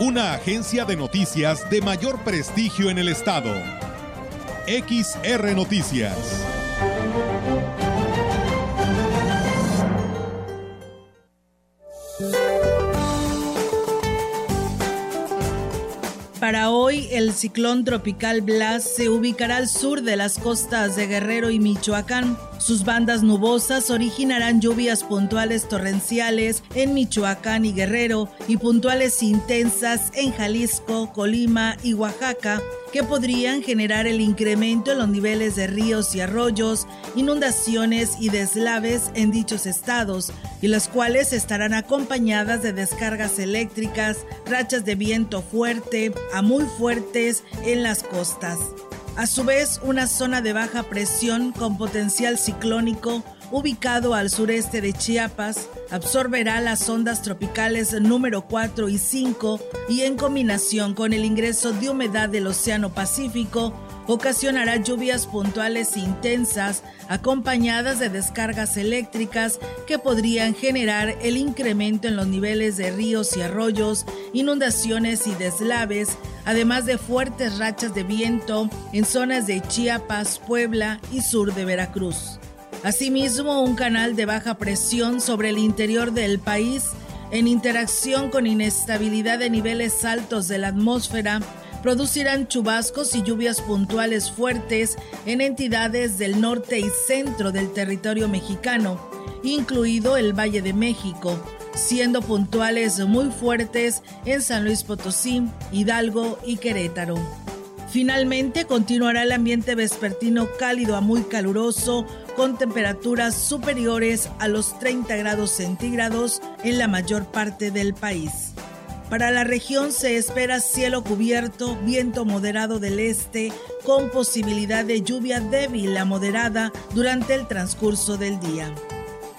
Una agencia de noticias de mayor prestigio en el estado. XR Noticias. Para hoy, el ciclón tropical Blas se ubicará al sur de las costas de Guerrero y Michoacán. Sus bandas nubosas originarán lluvias puntuales torrenciales en Michoacán y Guerrero y puntuales intensas en Jalisco, Colima y Oaxaca que podrían generar el incremento en los niveles de ríos y arroyos, inundaciones y deslaves en dichos estados, y las cuales estarán acompañadas de descargas eléctricas, rachas de viento fuerte a muy fuertes en las costas. A su vez, una zona de baja presión con potencial ciclónico ubicado al sureste de Chiapas, absorberá las ondas tropicales número 4 y 5 y en combinación con el ingreso de humedad del Océano Pacífico, ocasionará lluvias puntuales intensas acompañadas de descargas eléctricas que podrían generar el incremento en los niveles de ríos y arroyos, inundaciones y deslaves, además de fuertes rachas de viento en zonas de Chiapas, Puebla y sur de Veracruz. Asimismo, un canal de baja presión sobre el interior del país, en interacción con inestabilidad de niveles altos de la atmósfera, producirán chubascos y lluvias puntuales fuertes en entidades del norte y centro del territorio mexicano, incluido el Valle de México, siendo puntuales muy fuertes en San Luis Potosí, Hidalgo y Querétaro. Finalmente continuará el ambiente vespertino cálido a muy caluroso con temperaturas superiores a los 30 grados centígrados en la mayor parte del país. Para la región se espera cielo cubierto, viento moderado del este, con posibilidad de lluvia débil a moderada durante el transcurso del día.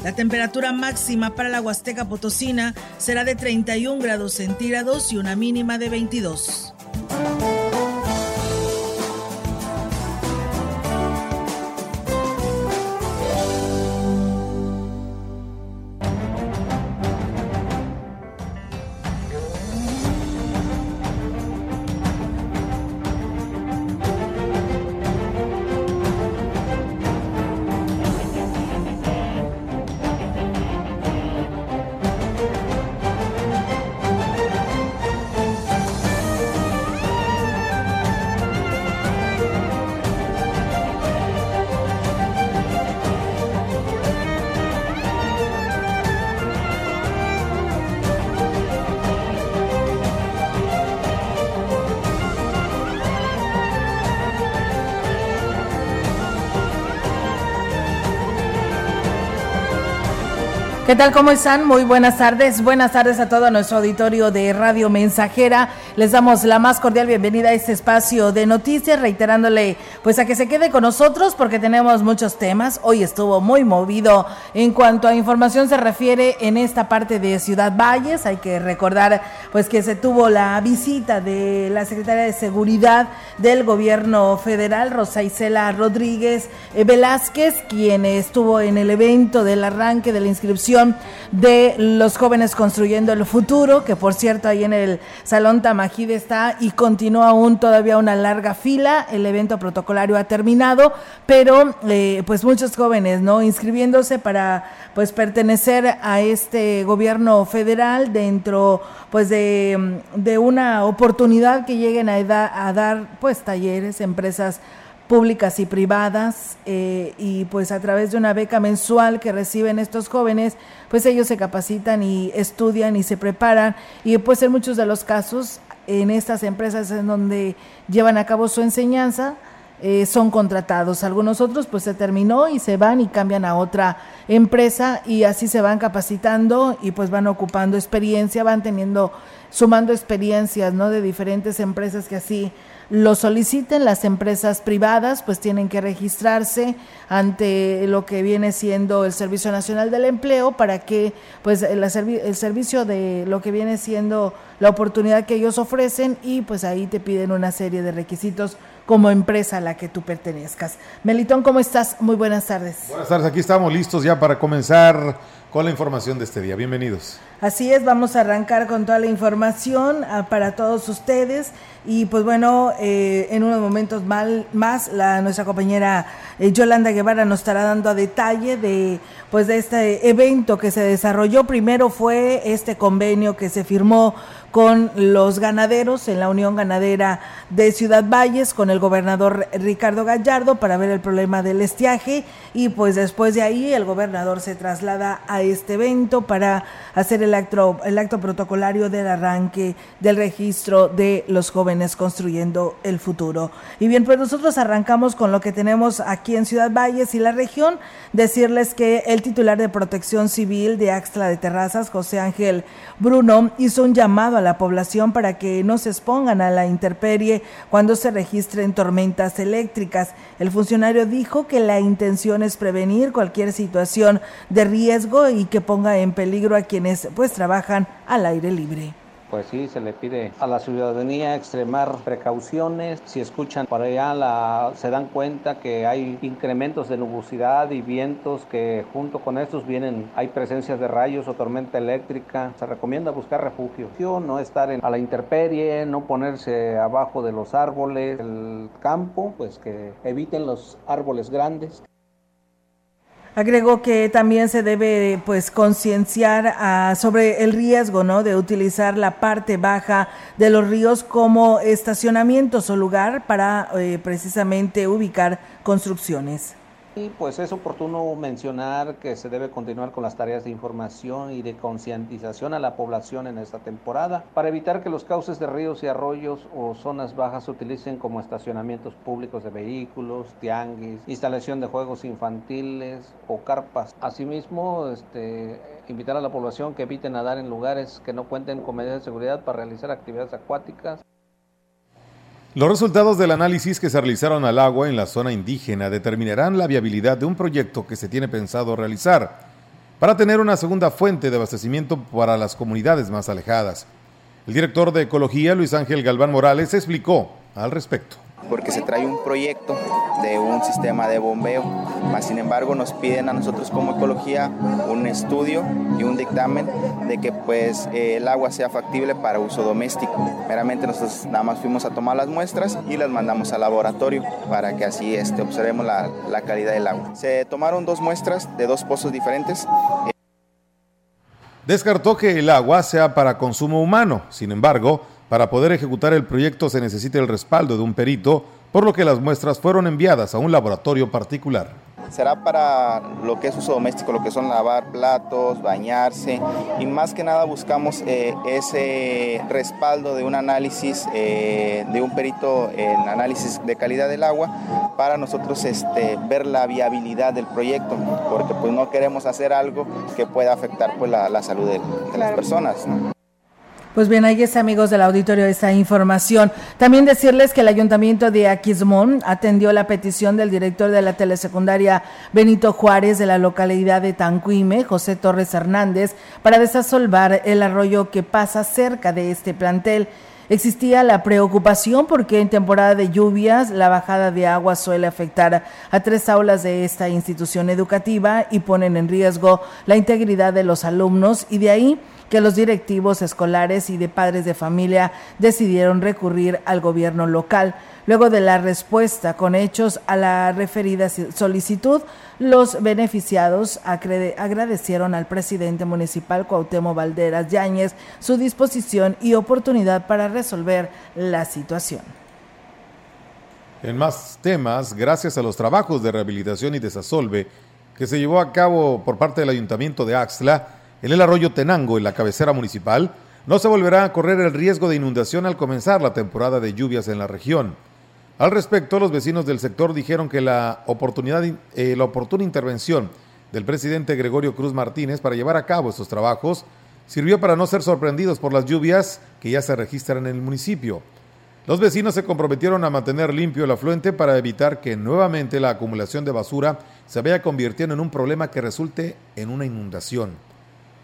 La temperatura máxima para la Huasteca Potosina será de 31 grados centígrados y una mínima de 22. ¿Qué tal? ¿Cómo están? Muy buenas tardes. Buenas tardes a todo nuestro auditorio de Radio Mensajera. Les damos la más cordial bienvenida a este espacio de noticias, reiterándole pues a que se quede con nosotros porque tenemos muchos temas. Hoy estuvo muy movido en cuanto a información se refiere en esta parte de Ciudad Valles. Hay que recordar pues que se tuvo la visita de la secretaria de Seguridad del Gobierno Federal, Rosa Isela Rodríguez eh, Velázquez, quien estuvo en el evento del arranque de la inscripción de los jóvenes construyendo el futuro, que por cierto ahí en el Salón Tamajide está y continúa aún todavía una larga fila. El evento protocolario ha terminado, pero eh, pues muchos jóvenes, ¿no? Inscribiéndose para pues pertenecer a este gobierno federal dentro pues de, de una oportunidad que lleguen a, a dar pues talleres, empresas públicas y privadas eh, y pues a través de una beca mensual que reciben estos jóvenes pues ellos se capacitan y estudian y se preparan y pues en muchos de los casos en estas empresas en donde llevan a cabo su enseñanza eh, son contratados. Algunos otros pues se terminó y se van y cambian a otra empresa y así se van capacitando y pues van ocupando experiencia, van teniendo, sumando experiencias, ¿no? De diferentes empresas que así lo soliciten las empresas privadas, pues tienen que registrarse ante lo que viene siendo el Servicio Nacional del Empleo para que pues el, el servicio de lo que viene siendo la oportunidad que ellos ofrecen y pues ahí te piden una serie de requisitos como empresa a la que tú pertenezcas. Melitón, ¿cómo estás? Muy buenas tardes. Buenas tardes, aquí estamos listos ya para comenzar con la información de este día. Bienvenidos. Así es, vamos a arrancar con toda la información ah, para todos ustedes y pues bueno, eh, en unos momentos mal, más la, nuestra compañera eh, Yolanda Guevara nos estará dando a detalle de pues de este evento que se desarrolló. Primero fue este convenio que se firmó con los ganaderos en la Unión Ganadera de Ciudad Valles, con el gobernador Ricardo Gallardo para ver el problema del estiaje y pues después de ahí el gobernador se traslada a este evento para hacer el acto, el acto protocolario del arranque del registro de los jóvenes construyendo el futuro. Y bien, pues nosotros arrancamos con lo que tenemos aquí en Ciudad Valles y la región, decirles que el titular de Protección Civil de Axtla de Terrazas, José Ángel Bruno, hizo un llamado a la población para que no se expongan a la intemperie cuando se registren tormentas eléctricas. El funcionario dijo que la intención es prevenir cualquier situación de riesgo y que ponga en peligro a quienes pues trabajan al aire libre pues sí, se le pide a la ciudadanía extremar precauciones. Si escuchan por allá, la, se dan cuenta que hay incrementos de nubosidad y vientos que junto con estos vienen, hay presencias de rayos o tormenta eléctrica. Se recomienda buscar refugio, no estar en, a la intemperie, no ponerse abajo de los árboles, el campo, pues que eviten los árboles grandes. Agregó que también se debe pues concienciar ah, sobre el riesgo ¿no? de utilizar la parte baja de los ríos como estacionamientos o lugar para eh, precisamente ubicar construcciones. Y pues es oportuno mencionar que se debe continuar con las tareas de información y de concientización a la población en esta temporada para evitar que los cauces de ríos y arroyos o zonas bajas se utilicen como estacionamientos públicos de vehículos, tianguis, instalación de juegos infantiles o carpas. Asimismo, este, invitar a la población que evite nadar en lugares que no cuenten con medidas de seguridad para realizar actividades acuáticas los resultados del análisis que se realizaron al agua en la zona indígena determinarán la viabilidad de un proyecto que se tiene pensado realizar para tener una segunda fuente de abastecimiento para las comunidades más alejadas. El director de Ecología, Luis Ángel Galván Morales, explicó al respecto porque se trae un proyecto de un sistema de bombeo. Más sin embargo, nos piden a nosotros como ecología un estudio y un dictamen de que pues el agua sea factible para uso doméstico. Meramente nosotros nada más fuimos a tomar las muestras y las mandamos al laboratorio para que así este, observemos la, la calidad del agua. Se tomaron dos muestras de dos pozos diferentes. Descartó que el agua sea para consumo humano, sin embargo, para poder ejecutar el proyecto se necesita el respaldo de un perito, por lo que las muestras fueron enviadas a un laboratorio particular. Será para lo que es uso doméstico, lo que son lavar platos, bañarse y más que nada buscamos eh, ese respaldo de un análisis eh, de un perito en análisis de calidad del agua para nosotros este, ver la viabilidad del proyecto, porque pues no queremos hacer algo que pueda afectar pues, la, salud de, las personas. Pues bien, ahí es amigos del auditorio esa información. También decirles que el ayuntamiento de Aquismón atendió la petición del director de la telesecundaria Benito Juárez de la localidad de Tancuime, José Torres Hernández, para desasolvar el arroyo que pasa cerca de este plantel. Existía la preocupación porque en temporada de lluvias la bajada de agua suele afectar a tres aulas de esta institución educativa y ponen en riesgo la integridad de los alumnos y de ahí que los directivos escolares y de padres de familia decidieron recurrir al gobierno local. Luego de la respuesta con hechos a la referida solicitud, los beneficiados agradecieron al presidente municipal Cuauhtémoc Valderas Yáñez su disposición y oportunidad para resolver la situación. En más temas, gracias a los trabajos de rehabilitación y desasolve que se llevó a cabo por parte del Ayuntamiento de Axla, en el arroyo Tenango, en la cabecera municipal, no se volverá a correr el riesgo de inundación al comenzar la temporada de lluvias en la región. Al respecto, los vecinos del sector dijeron que la, oportunidad, eh, la oportuna intervención del presidente Gregorio Cruz Martínez para llevar a cabo estos trabajos sirvió para no ser sorprendidos por las lluvias que ya se registran en el municipio. Los vecinos se comprometieron a mantener limpio el afluente para evitar que nuevamente la acumulación de basura se vaya convirtiendo en un problema que resulte en una inundación.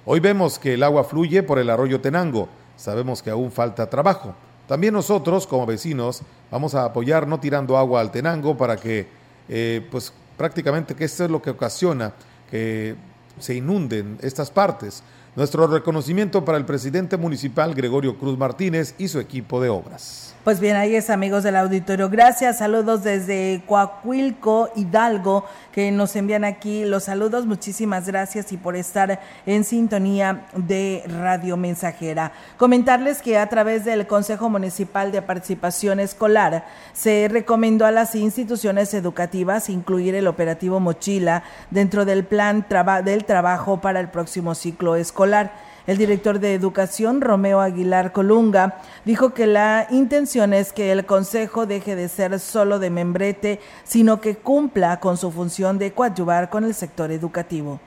Hoy vemos que el agua fluye por el arroyo Tenango. Sabemos que aún falta trabajo. También nosotros, como vecinos, vamos a apoyar no tirando agua al Tenango para que, eh, pues prácticamente que esto es lo que ocasiona que se inunden estas partes. Nuestro reconocimiento para el presidente municipal Gregorio Cruz Martínez y su equipo de obras. Pues bien, ahí es amigos del auditorio. Gracias, saludos desde Coahuilco, Hidalgo, que nos envían aquí los saludos. Muchísimas gracias y por estar en sintonía de Radio Mensajera. Comentarles que a través del Consejo Municipal de Participación Escolar se recomendó a las instituciones educativas incluir el operativo Mochila dentro del plan del trabajo para el próximo ciclo escolar. El director de Educación, Romeo Aguilar Colunga, dijo que la intención es que el Consejo deje de ser solo de membrete, sino que cumpla con su función de coadyuvar con el sector educativo.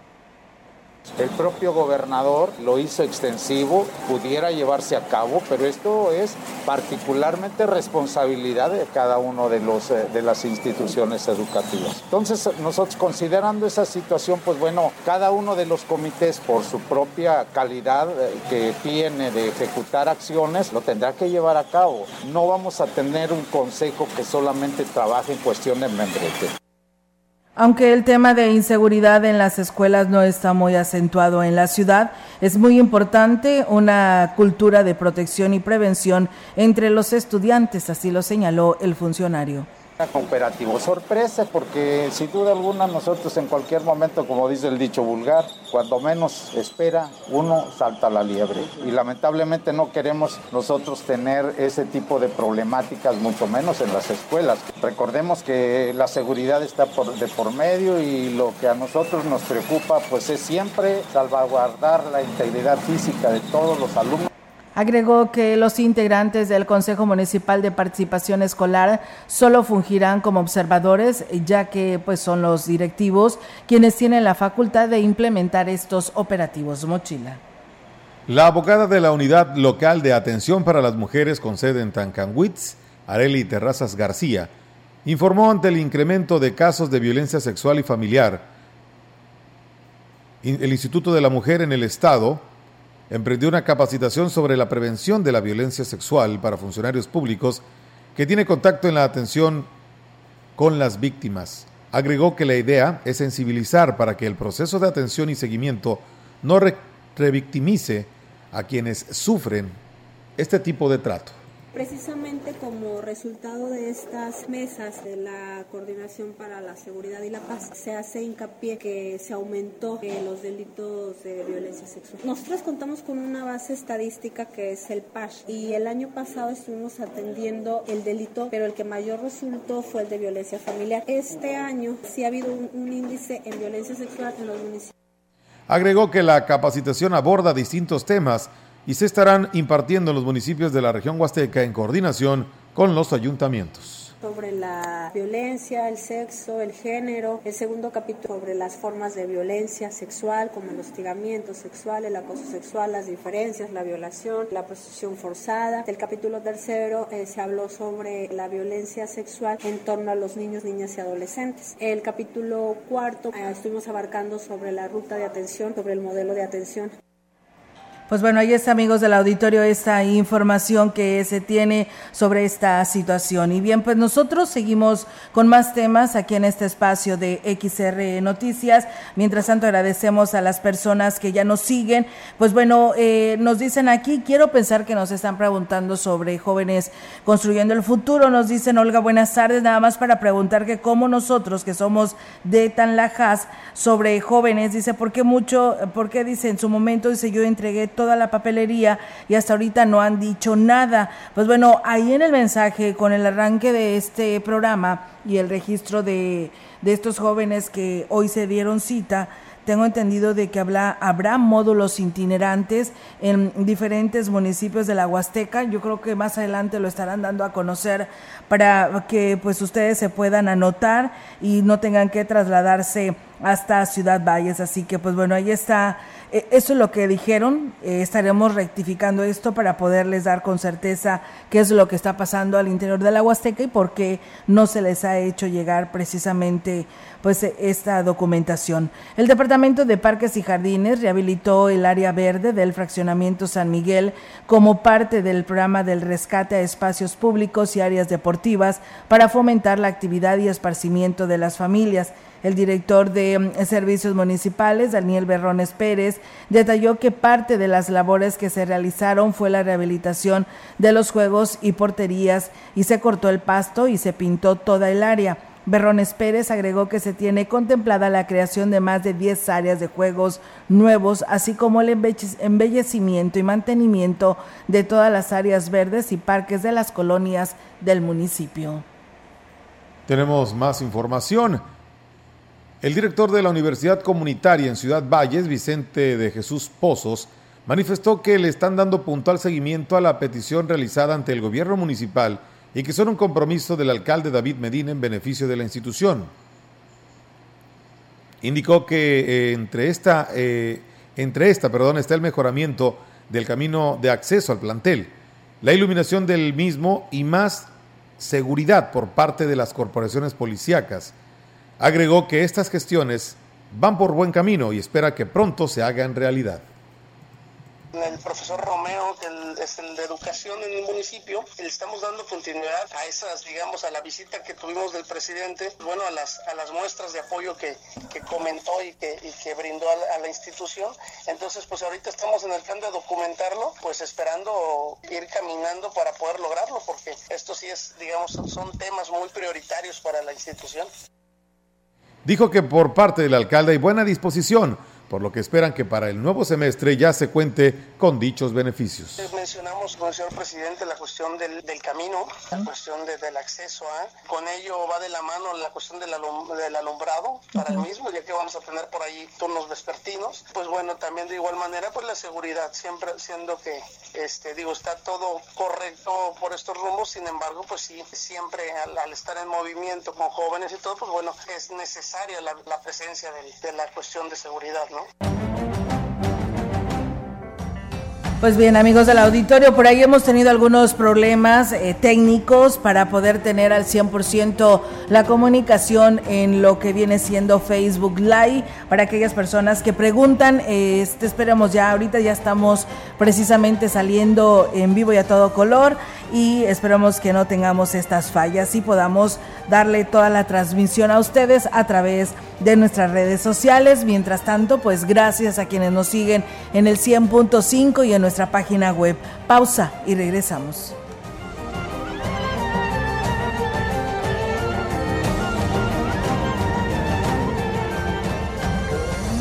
El propio gobernador lo hizo extensivo, pudiera llevarse a cabo, pero esto es particularmente responsabilidad de cada uno de, los, eh, de las instituciones educativas. Entonces, nosotros considerando esa situación, pues bueno, cada uno de los comités por su propia calidad eh, que tiene de ejecutar acciones, lo tendrá que llevar a cabo. No vamos a tener un consejo que solamente trabaje en cuestión de membrete. Aunque el tema de inseguridad en las escuelas no está muy acentuado en la ciudad, es muy importante una cultura de protección y prevención entre los estudiantes, así lo señaló el funcionario operativo. Sorpresa porque sin duda alguna nosotros en cualquier momento, como dice el dicho vulgar, cuando menos espera, uno salta la liebre. Y lamentablemente no queremos nosotros tener ese tipo de problemáticas, mucho menos en las escuelas. Recordemos que la seguridad está de por medio y lo que a nosotros nos preocupa pues es siempre salvaguardar la integridad física de todos los alumnos. Agregó que los integrantes del Consejo Municipal de Participación Escolar solo fungirán como observadores, ya que pues son los directivos quienes tienen la facultad de implementar estos operativos mochila. La abogada de la Unidad Local de Atención para las Mujeres con sede en Tancanwitz, Areli Terrazas García, informó ante el incremento de casos de violencia sexual y familiar. El Instituto de la Mujer en el Estado emprendió una capacitación sobre la prevención de la violencia sexual para funcionarios públicos que tiene contacto en la atención con las víctimas. Agregó que la idea es sensibilizar para que el proceso de atención y seguimiento no revictimice a quienes sufren este tipo de trato. Precisamente como resultado de estas mesas de la Coordinación para la Seguridad y la Paz, se hace hincapié que se aumentó eh, los delitos de violencia sexual. Nosotros contamos con una base estadística que es el PASH y el año pasado estuvimos atendiendo el delito, pero el que mayor resultó fue el de violencia familiar. Este año sí ha habido un, un índice en violencia sexual en los municipios. Agregó que la capacitación aborda distintos temas y se estarán impartiendo en los municipios de la región huasteca en coordinación con los ayuntamientos sobre la violencia, el sexo, el género. El segundo capítulo sobre las formas de violencia sexual, como el hostigamiento sexual, el acoso sexual, las diferencias, la violación, la prostitución forzada. El capítulo tercero eh, se habló sobre la violencia sexual en torno a los niños, niñas y adolescentes. El capítulo cuarto eh, estuvimos abarcando sobre la ruta de atención, sobre el modelo de atención. Pues bueno, ahí está, amigos del auditorio, esta información que se tiene sobre esta situación. Y bien, pues nosotros seguimos con más temas aquí en este espacio de XR Noticias. Mientras tanto, agradecemos a las personas que ya nos siguen. Pues bueno, eh, nos dicen aquí, quiero pensar que nos están preguntando sobre jóvenes construyendo el futuro. Nos dicen, Olga, buenas tardes, nada más para preguntar que cómo nosotros, que somos de Tanlajas, sobre jóvenes, dice, ¿por qué mucho, por qué dice en su momento, dice, yo entregué toda la papelería y hasta ahorita no han dicho nada. Pues bueno, ahí en el mensaje, con el arranque de este programa y el registro de, de estos jóvenes que hoy se dieron cita, tengo entendido de que habrá, habrá módulos itinerantes en diferentes municipios de la Huasteca. Yo creo que más adelante lo estarán dando a conocer para que pues ustedes se puedan anotar y no tengan que trasladarse hasta Ciudad Valles. Así que pues bueno, ahí está eh, eso es lo que dijeron. Eh, estaremos rectificando esto para poderles dar con certeza qué es lo que está pasando al interior de la Huasteca y por qué no se les ha hecho llegar precisamente pues esta documentación. El Departamento de Parques y Jardines rehabilitó el área verde del fraccionamiento San Miguel como parte del programa del rescate a espacios públicos y áreas deportivas para fomentar la actividad y esparcimiento de las familias. El director de mm, Servicios Municipales, Daniel Berrones Pérez, detalló que parte de las labores que se realizaron fue la rehabilitación de los juegos y porterías y se cortó el pasto y se pintó toda el área. Berrones Pérez agregó que se tiene contemplada la creación de más de 10 áreas de juegos nuevos, así como el embellecimiento y mantenimiento de todas las áreas verdes y parques de las colonias del municipio. Tenemos más información. El director de la Universidad Comunitaria en Ciudad Valles, Vicente de Jesús Pozos, manifestó que le están dando puntual seguimiento a la petición realizada ante el gobierno municipal y que son un compromiso del alcalde David Medina en beneficio de la institución. Indicó que eh, entre, esta, eh, entre esta perdón, está el mejoramiento del camino de acceso al plantel, la iluminación del mismo y más seguridad por parte de las corporaciones policíacas Agregó que estas gestiones van por buen camino y espera que pronto se hagan realidad el profesor Romeo, que es el de educación en el municipio, le estamos dando continuidad a esas, digamos, a la visita que tuvimos del presidente, bueno, a las, a las muestras de apoyo que, que comentó y que, y que brindó a la, institución. Entonces, pues ahorita estamos en el plan de documentarlo, pues esperando ir caminando para poder lograrlo, porque esto sí es, digamos, son temas muy prioritarios para la institución. Dijo que por parte del alcalde hay buena disposición por lo que esperan que para el nuevo semestre ya se cuente con dichos beneficios. Mencionamos con el señor presidente la cuestión del, camino, la cuestión del acceso a, con ello va de la mano la cuestión del, alumbrado para el mismo, ya que vamos a tener por ahí turnos vespertinos, pues bueno, también de igual manera pues la seguridad, siempre siendo que, este, digo, está todo correcto por estos rumbos, sin embargo, pues sí, siempre al, estar en movimiento con jóvenes y todo, pues bueno, es necesaria la, presencia de, de la cuestión de seguridad, ¿no? Pues bien, amigos del auditorio, por ahí hemos tenido algunos problemas eh, técnicos para poder tener al 100% la comunicación en lo que viene siendo Facebook Live. Para aquellas personas que preguntan, este, esperemos ya, ahorita ya estamos precisamente saliendo en vivo y a todo color y esperamos que no tengamos estas fallas y podamos darle toda la transmisión a ustedes a través de nuestras redes sociales. Mientras tanto, pues gracias a quienes nos siguen en el 100.5 y en nuestra página web. Pausa y regresamos.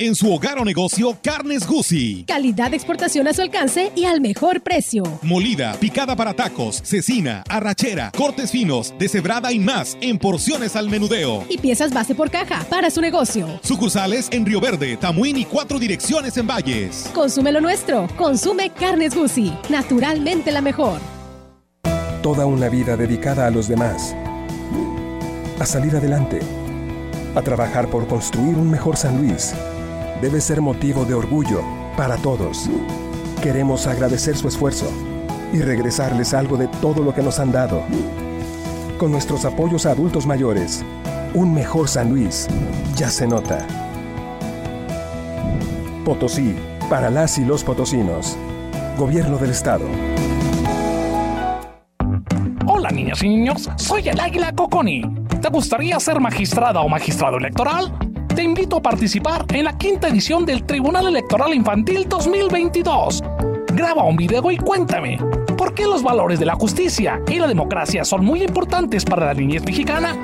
en su hogar o negocio Carnes Gusi. Calidad de exportación a su alcance y al mejor precio. Molida, picada para tacos, cecina, arrachera, cortes finos, deshebrada y más en porciones al menudeo. Y piezas base por caja para su negocio. Sucursales en Río Verde, Tamuín y cuatro direcciones en Valles. Consume lo nuestro. Consume Carnes Gusi. Naturalmente la mejor. Toda una vida dedicada a los demás. A salir adelante. A trabajar por construir un mejor San Luis debe ser motivo de orgullo para todos. Queremos agradecer su esfuerzo y regresarles algo de todo lo que nos han dado. Con nuestros apoyos a adultos mayores, un mejor San Luis ya se nota. Potosí, para las y los potosinos. Gobierno del Estado. Hola niñas y niños, soy el Águila Coconi. ¿Te gustaría ser magistrada o magistrado electoral? Te invito a participar en la quinta edición del Tribunal Electoral Infantil 2022. Graba un video y cuéntame, ¿por qué los valores de la justicia y la democracia son muy importantes para la niñez mexicana?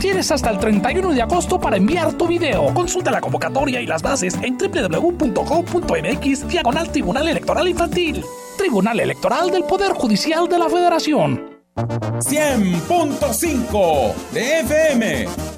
Tienes hasta el 31 de agosto para enviar tu video. Consulta la convocatoria y las bases en www.go.mx diagonal Tribunal Electoral Infantil. Tribunal Electoral del Poder Judicial de la Federación. 100.5 de FM.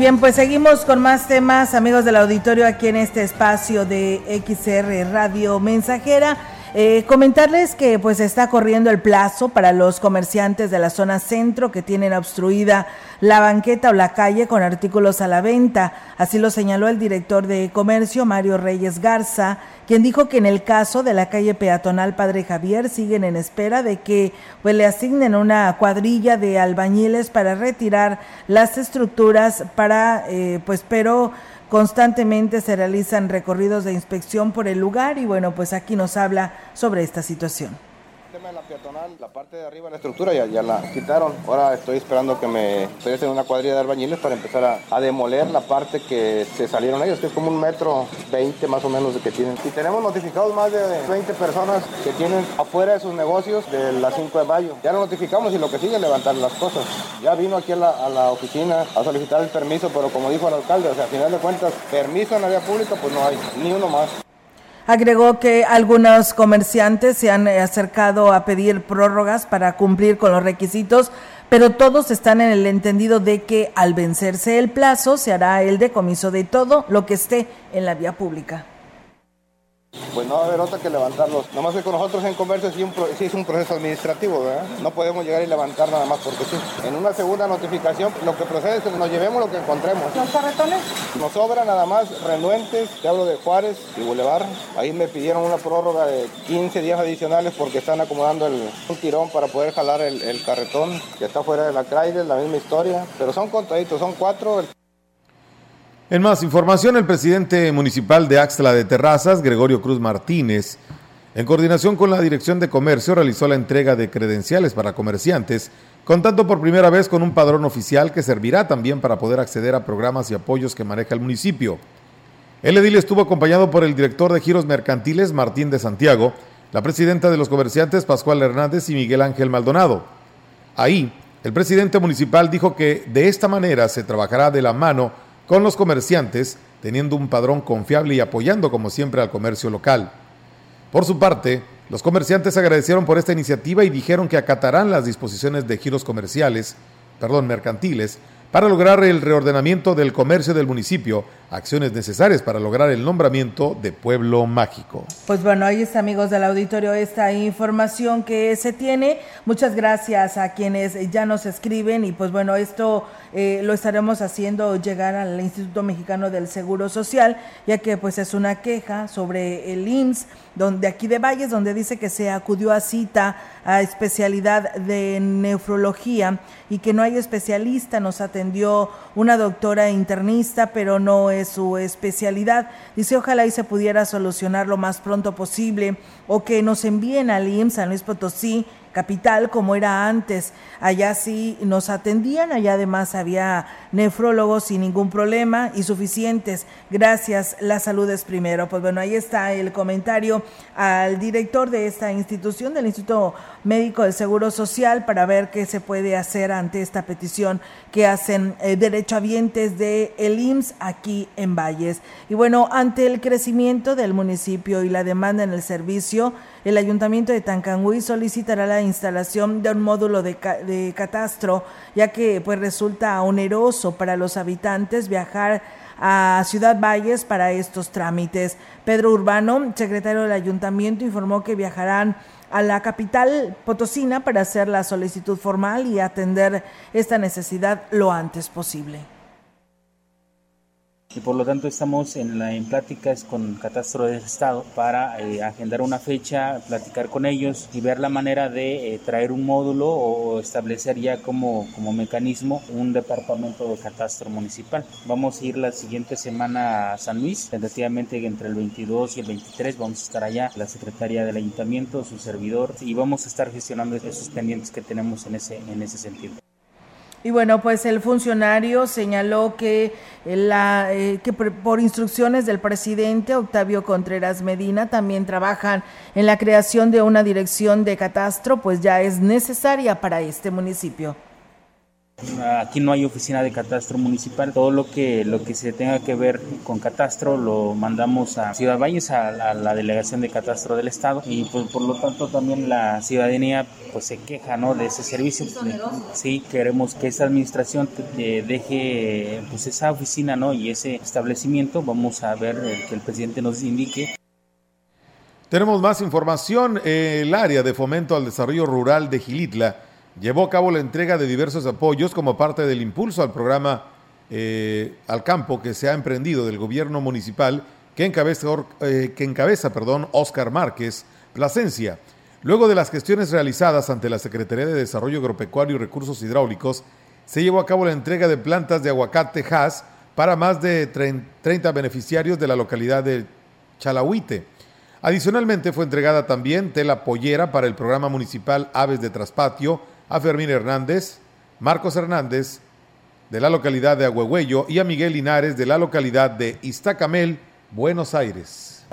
Bien, pues seguimos con más temas, amigos del auditorio, aquí en este espacio de XR Radio Mensajera. Eh, comentarles que pues está corriendo el plazo para los comerciantes de la zona centro que tienen obstruida la banqueta o la calle con artículos a la venta. Así lo señaló el director de comercio, Mario Reyes Garza, quien dijo que en el caso de la calle peatonal Padre Javier siguen en espera de que pues le asignen una cuadrilla de albañiles para retirar las estructuras para eh, pues pero Constantemente se realizan recorridos de inspección por el lugar y bueno, pues aquí nos habla sobre esta situación la peatonal, la parte de arriba de la estructura ya, la quitaron. Ahora estoy esperando que me en una cuadrilla de albañiles para empezar a, demoler la parte que se salieron ellos, que es como un metro 20 más o menos de que tienen. Y tenemos notificados más de 20 personas que tienen afuera de sus negocios de las 5 de mayo. Ya lo notificamos y lo que sigue es levantar las cosas. Ya vino aquí a la, oficina a solicitar el permiso, pero como dijo el alcalde, o sea, a final de cuentas, permiso en vía pública pues no hay, ni uno más. Agregó que algunos comerciantes se han acercado a pedir prórrogas para cumplir con los requisitos, pero todos están en el entendido de que al vencerse el plazo se hará el decomiso de todo lo que esté en la vía pública pues no va a haber otra que levantarlos. Nomás que con nosotros en comercio sí, es un proceso administrativo, ¿verdad? No podemos llegar y levantar nada más porque sí. En una segunda notificación lo que procede es que nos llevemos lo que encontremos. ¿Los carretones? Nos sobra nada más renuentes, te hablo de Juárez y Boulevard. Ahí me pidieron una prórroga de 15 días adicionales porque están acomodando el, un tirón para poder jalar el, el carretón que está fuera de la Chrysler, la misma historia. Pero son contaditos, son cuatro. En más información, el presidente municipal de Axtla de Terrazas, Gregorio Cruz Martínez, en coordinación con la Dirección de Comercio, realizó la entrega de credenciales para comerciantes, contando por primera vez con un padrón oficial que servirá también para poder acceder a programas y apoyos que maneja el municipio. El edil estuvo acompañado por el director de giros mercantiles, Martín de Santiago, la presidenta de los comerciantes, Pascual Hernández y Miguel Ángel Maldonado. Ahí, el presidente municipal dijo que de esta manera se trabajará de la mano con los comerciantes, teniendo un padrón confiable y apoyando como siempre al comercio local. Por su parte, los comerciantes agradecieron por esta iniciativa y dijeron que acatarán las disposiciones de giros comerciales, perdón, mercantiles, para lograr el reordenamiento del comercio del municipio, acciones necesarias para lograr el nombramiento de pueblo mágico. Pues bueno, ahí está amigos del auditorio esta información que se tiene. Muchas gracias a quienes ya nos escriben y pues bueno, esto eh, lo estaremos haciendo llegar al Instituto Mexicano del Seguro Social, ya que pues es una queja sobre el IMSS, donde aquí de Valles, donde dice que se acudió a cita a especialidad de nefrología y que no hay especialista, nos atendió una doctora internista, pero no es su especialidad. Dice, ojalá y se pudiera solucionar lo más pronto posible o que nos envíen al IMSS San Luis Potosí capital como era antes. Allá sí nos atendían, allá además había nefrólogos sin ningún problema y suficientes. Gracias, la salud es primero. Pues bueno, ahí está el comentario al director de esta institución, del Instituto Médico del Seguro Social, para ver qué se puede hacer ante esta petición que hacen eh, derechohabientes de el IMSS aquí en Valles. Y bueno, ante el crecimiento del municipio y la demanda en el servicio, el Ayuntamiento de Tancangüí solicitará la instalación de un módulo de, de catastro, ya que pues resulta oneroso para los habitantes viajar a Ciudad Valles para estos trámites. Pedro Urbano, secretario del ayuntamiento, informó que viajarán a la capital potosina para hacer la solicitud formal y atender esta necesidad lo antes posible y por lo tanto estamos en, la, pláticas con Catastro del Estado para eh, agendar una fecha, platicar con ellos y ver la manera de eh, traer un módulo o establecer ya como, mecanismo un departamento de catastro municipal. Vamos a ir la siguiente semana a San Luis, tentativamente entre el 22 y el 23 vamos a estar allá, la secretaria del ayuntamiento, su servidor y vamos a estar gestionando esos pendientes que tenemos en ese sentido. Y bueno, pues el funcionario señaló que, la, eh, que por instrucciones del presidente Octavio Contreras Medina también trabajan en la creación de una dirección de catastro, pues ya es necesaria para este municipio. Aquí no hay oficina de catastro municipal. Todo lo que lo que se tenga que ver con catastro lo mandamos a Ciudad Valles, a, la delegación de catastro del estado y pues, por lo tanto también la ciudadanía pues se queja ¿no? de ese servicio. Sí, queremos que esa administración deje pues esa oficina ¿no? y ese establecimiento. Vamos a ver que el presidente nos indique. Tenemos más información. El área de fomento al desarrollo rural de Gilitla llevó a cabo la entrega de diversos apoyos como parte del impulso al programa eh, al campo que se ha emprendido del gobierno municipal que encabeza, eh, que encabeza perdón, Oscar Márquez Plasencia. Luego de las gestiones realizadas ante la Secretaría de Desarrollo Agropecuario y Recursos Hidráulicos, se llevó a cabo la entrega de plantas de aguacate Hass para más de 30 beneficiarios de la localidad de Chalahuite. Adicionalmente fue entregada también tela pollera para el programa municipal Aves de Traspatio a Fermín Hernández, Marcos Hernández, de la localidad de Agüehuello, y a Miguel Linares, de la localidad de Iztacamel, Buenos Aires.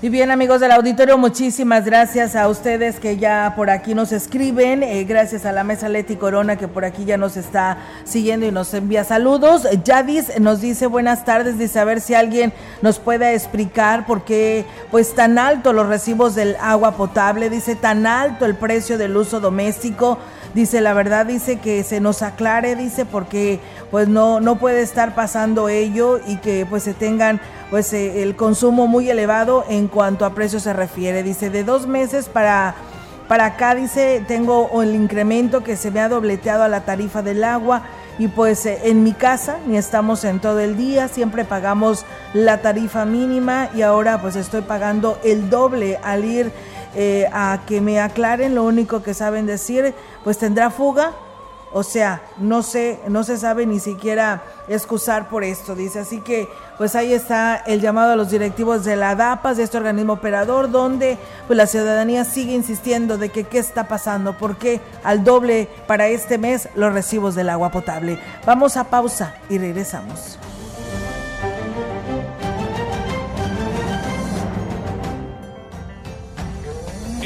Y bien amigos del auditorio, muchísimas gracias a ustedes que ya por aquí nos escriben, eh, gracias a la mesa Leti Corona que por aquí ya nos está siguiendo y nos envía saludos. Yadis nos dice buenas tardes, dice a ver si alguien nos puede explicar por qué pues tan alto los recibos del agua potable, dice tan alto el precio del uso doméstico. Dice, la verdad dice que se nos aclare, dice, porque pues no, no puede estar pasando ello y que pues se tengan pues eh, el consumo muy elevado en cuanto a precio se refiere. Dice, de dos meses para, para acá, dice, tengo el incremento que se me ha dobleteado a la tarifa del agua y pues eh, en mi casa ni estamos en todo el día, siempre pagamos la tarifa mínima y ahora pues estoy pagando el doble al ir eh, a que me aclaren lo único que saben decir, pues tendrá fuga. O sea, no sé, no se sabe ni siquiera excusar por esto, dice. Así que, pues ahí está el llamado a los directivos de la DAPAS, de este organismo operador, donde pues la ciudadanía sigue insistiendo de que qué está pasando, por qué al doble para este mes los recibos del agua potable. Vamos a pausa y regresamos.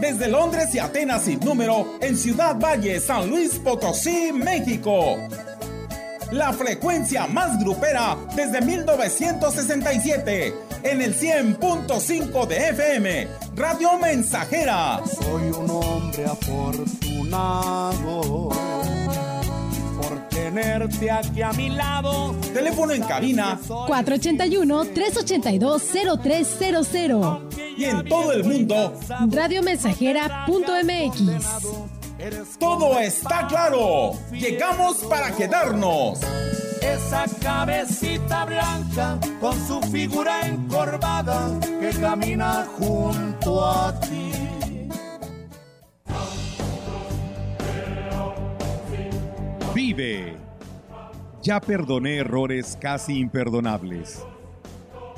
desde Londres y Atenas sin número en Ciudad Valle, San Luis Potosí, México. La frecuencia más grupera desde 1967 en el 100.5 de FM, Radio Mensajera. Soy un hombre afortunado por tenerte aquí a mi lado. Teléfono en cabina 481 382 0300. Y en todo el mundo. Radiomensajera.mx. Todo está claro. Llegamos para quedarnos. Esa cabecita blanca con su figura encorvada que camina junto a ti. Vive. Ya perdoné errores casi imperdonables.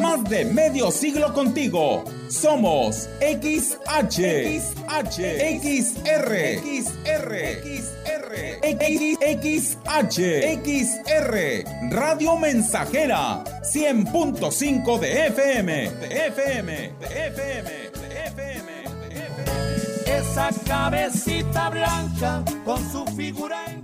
Más de medio siglo contigo. Somos XH, XH, XR, XR, XR, XH, XR, Radio Mensajera, 100.5 de FM, de FM, de FM, de FM, de FM. Esa cabecita blanca con su figura encorvada.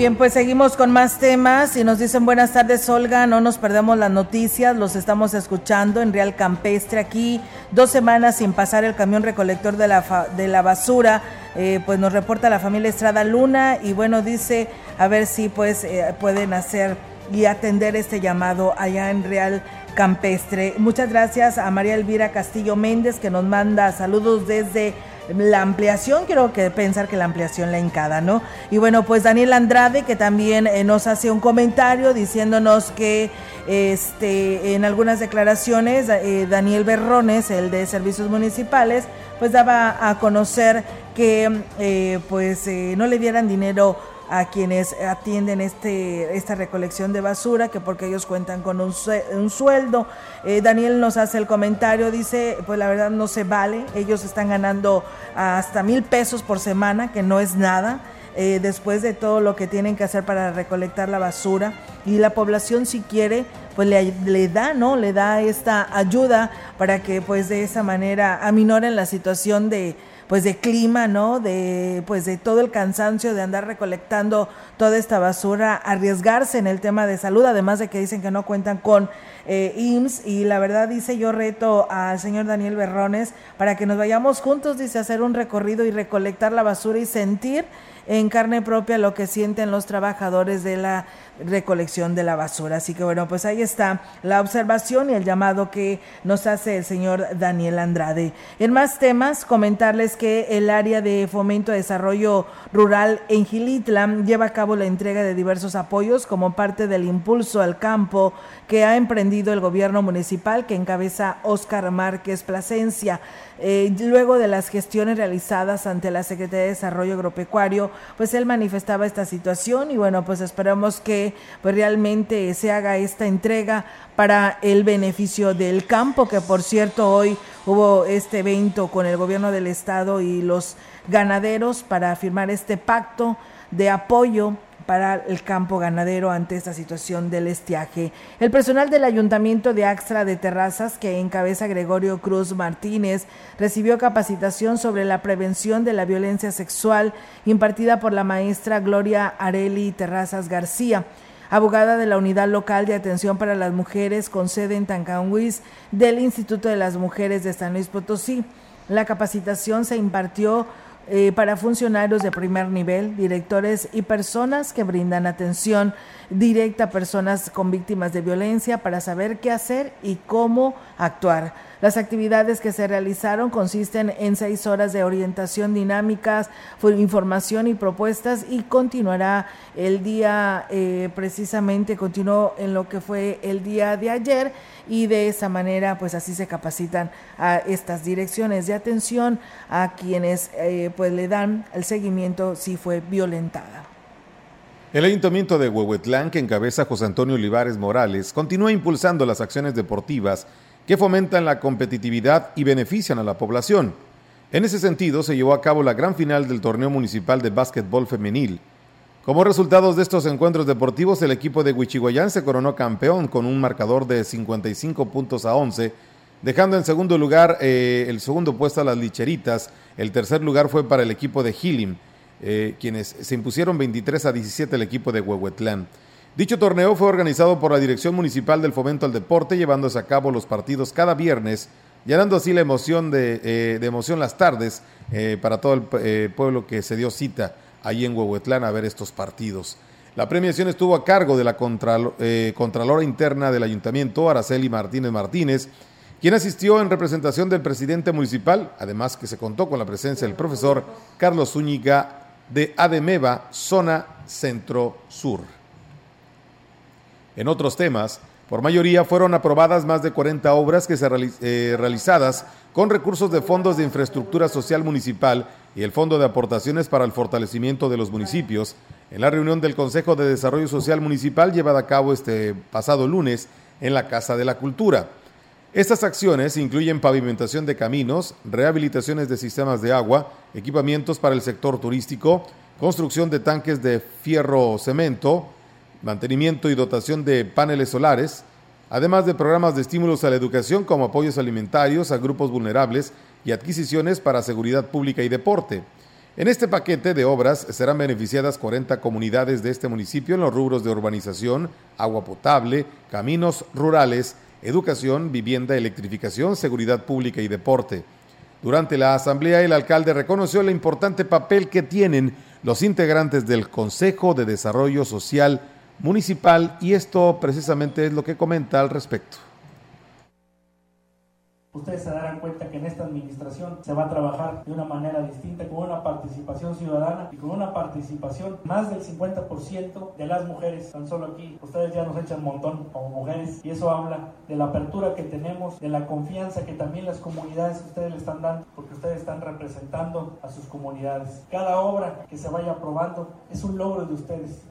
Bien, pues seguimos con más temas y nos dicen buenas tardes Olga, no nos perdemos las noticias, los estamos escuchando en Real Campestre aquí, dos semanas sin pasar el camión recolector de la, fa- de la basura, eh, pues nos reporta la familia Estrada Luna y bueno, dice a ver si pues eh, pueden hacer y atender este llamado allá en Real Campestre. Muchas gracias a María Elvira Castillo Méndez que nos manda saludos desde la ampliación, quiero que pensar que la ampliación la encada, ¿no? Y bueno, pues Daniel Andrade que también eh, nos hace un comentario diciéndonos que este en algunas declaraciones eh, Daniel Berrones, el de Servicios Municipales, pues daba a conocer que eh, pues eh, no le dieran dinero a quienes atienden este, esta recolección de basura, que porque ellos cuentan con un, un sueldo. Eh, Daniel nos hace el comentario, dice, pues la verdad no se vale, ellos están ganando hasta mil pesos por semana, que no es nada. Eh, después de todo lo que tienen que hacer para recolectar la basura y la población si quiere pues le, le, da no le da esta ayuda para que pues de esa manera aminoren la situación de pues de clima, ¿no? De pues de todo el cansancio de andar recolectando toda esta basura, arriesgarse en el tema de salud, además de que dicen que no cuentan con eh, IMSS y la verdad dice yo reto al señor Daniel Berrones para que nos vayamos juntos, dice, a hacer un recorrido y recolectar la basura y sentir en carne propia lo que sienten los trabajadores de la recolección de la basura. Así que bueno, pues ahí está la observación y el llamado que nos hace el señor Daniel Andrade. En más temas, comentarles que el área de fomento de desarrollo rural en Gilitla lleva a cabo la entrega de diversos apoyos como parte del impulso al campo que ha emprendido el gobierno municipal que encabeza Óscar Márquez Plasencia. Eh, luego de las gestiones realizadas ante la Secretaría de Desarrollo Agropecuario, pues él manifestaba esta situación y bueno, pues esperamos que pues realmente se haga esta entrega para el beneficio del campo, que por cierto hoy hubo este evento con el gobierno del estado y los ganaderos para firmar este pacto de apoyo para el campo ganadero ante esta situación del estiaje. El personal del Ayuntamiento de Axtra de Terrazas, que encabeza Gregorio Cruz Martínez, recibió capacitación sobre la prevención de la violencia sexual impartida por la maestra Gloria Areli Terrazas García abogada de la Unidad Local de Atención para las Mujeres con sede en Tancanhuis del Instituto de las Mujeres de San Luis Potosí. La capacitación se impartió eh, para funcionarios de primer nivel, directores y personas que brindan atención directa a personas con víctimas de violencia para saber qué hacer y cómo actuar. Las actividades que se realizaron consisten en seis horas de orientación dinámicas, información y propuestas y continuará el día, eh, precisamente continuó en lo que fue el día de ayer y de esa manera pues así se capacitan a estas direcciones de atención a quienes eh, pues le dan el seguimiento si fue violentada. El Ayuntamiento de Huehuetlán, que encabeza José Antonio Olivares Morales, continúa impulsando las acciones deportivas que fomentan la competitividad y benefician a la población. En ese sentido, se llevó a cabo la gran final del torneo municipal de básquetbol femenil, como resultados de estos encuentros deportivos, el equipo de Huichihuayán se coronó campeón con un marcador de 55 puntos a 11, dejando en segundo lugar eh, el segundo puesto a las Licheritas. El tercer lugar fue para el equipo de Gilim, eh, quienes se impusieron 23 a 17 el equipo de Huehuetlán. Dicho torneo fue organizado por la Dirección Municipal del Fomento al Deporte, llevándose a cabo los partidos cada viernes, llenando así la emoción de, eh, emoción las tardes para todo el pueblo que se dio cita ahí en Huehuetlán a ver estos partidos. La premiación estuvo a cargo de la eh, Contralora Interna del Ayuntamiento, Araceli Martínez Martínez, quien asistió en representación del presidente municipal, además que se contó con la presencia del profesor Carlos Zúñiga de Ademeva, zona centro-sur. En otros temas, por mayoría fueron aprobadas más de 40 obras que se eh, realizadas con recursos de fondos de infraestructura social municipal y el Fondo de Aportaciones para el Fortalecimiento de los Municipios en la reunión del Consejo de Desarrollo Social Municipal llevada a cabo este pasado lunes en la Casa de la Cultura. Estas acciones incluyen pavimentación de caminos, rehabilitaciones de sistemas de agua, equipamientos para el sector turístico, construcción de tanques de fierro cemento, mantenimiento y dotación de paneles solares, además de programas de estímulos a la educación como apoyos alimentarios a grupos vulnerables y adquisiciones para seguridad pública y deporte. En este paquete de obras serán beneficiadas 40 comunidades de este municipio en los rubros de urbanización, agua potable, caminos rurales, educación, vivienda, electrificación, seguridad pública y deporte. Durante la asamblea, el alcalde reconoció el importante papel que tienen los integrantes del Consejo de Desarrollo Social Municipal y esto precisamente es lo que comenta al respecto ustedes se darán cuenta que en esta administración se va a trabajar de una manera distinta, con una participación ciudadana y con una participación más del 50% de las mujeres. Tan solo aquí, ustedes ya nos echan un montón como mujeres y eso habla de la apertura que tenemos, de la confianza que también las comunidades ustedes le están dando, porque ustedes están representando a sus comunidades. Cada obra que se vaya aprobando es un logro de ustedes.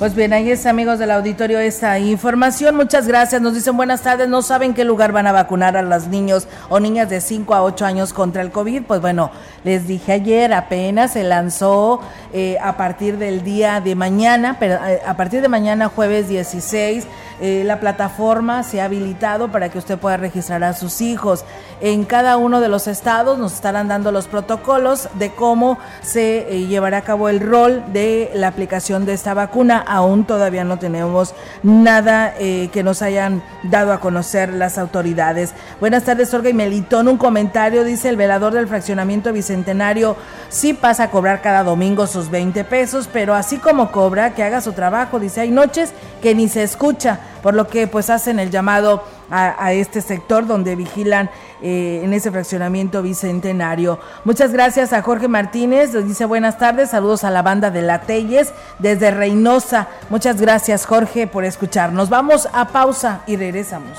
Pues bien, ahí es amigos del auditorio esa información. Muchas gracias. Nos dicen buenas tardes. No saben qué lugar van a vacunar a los niños o niñas de 5 a 8 años contra el COVID. Pues bueno, les dije ayer, apenas se lanzó eh, a partir del día de mañana, pero eh, a partir de mañana jueves 16 eh, la plataforma se ha habilitado para que usted pueda registrar a sus hijos. En cada uno de los estados nos estarán dando los protocolos de cómo se eh, llevará a cabo el rol de la aplicación de esta vacuna. Aún todavía no tenemos nada eh, que nos hayan dado a conocer las autoridades. Buenas tardes, Olga y Melitón. Un comentario dice el velador del fraccionamiento bicentenario sí pasa a cobrar cada domingo sus 20 pesos, pero así como cobra, que haga su trabajo. Dice, hay noches que ni se escucha por lo que pues hacen el llamado a, este sector donde vigilan eh, en ese fraccionamiento bicentenario. Muchas gracias a Jorge Martínez, nos dice buenas tardes, saludos a la banda de La Telles desde Reynosa. Muchas gracias Jorge por escucharnos. Vamos a pausa y regresamos.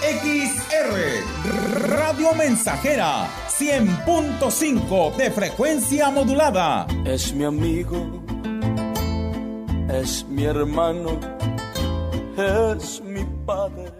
XR Radio Mensajera 100.5 de frecuencia modulada. Es mi amigo, es mi hermano, es mi padre.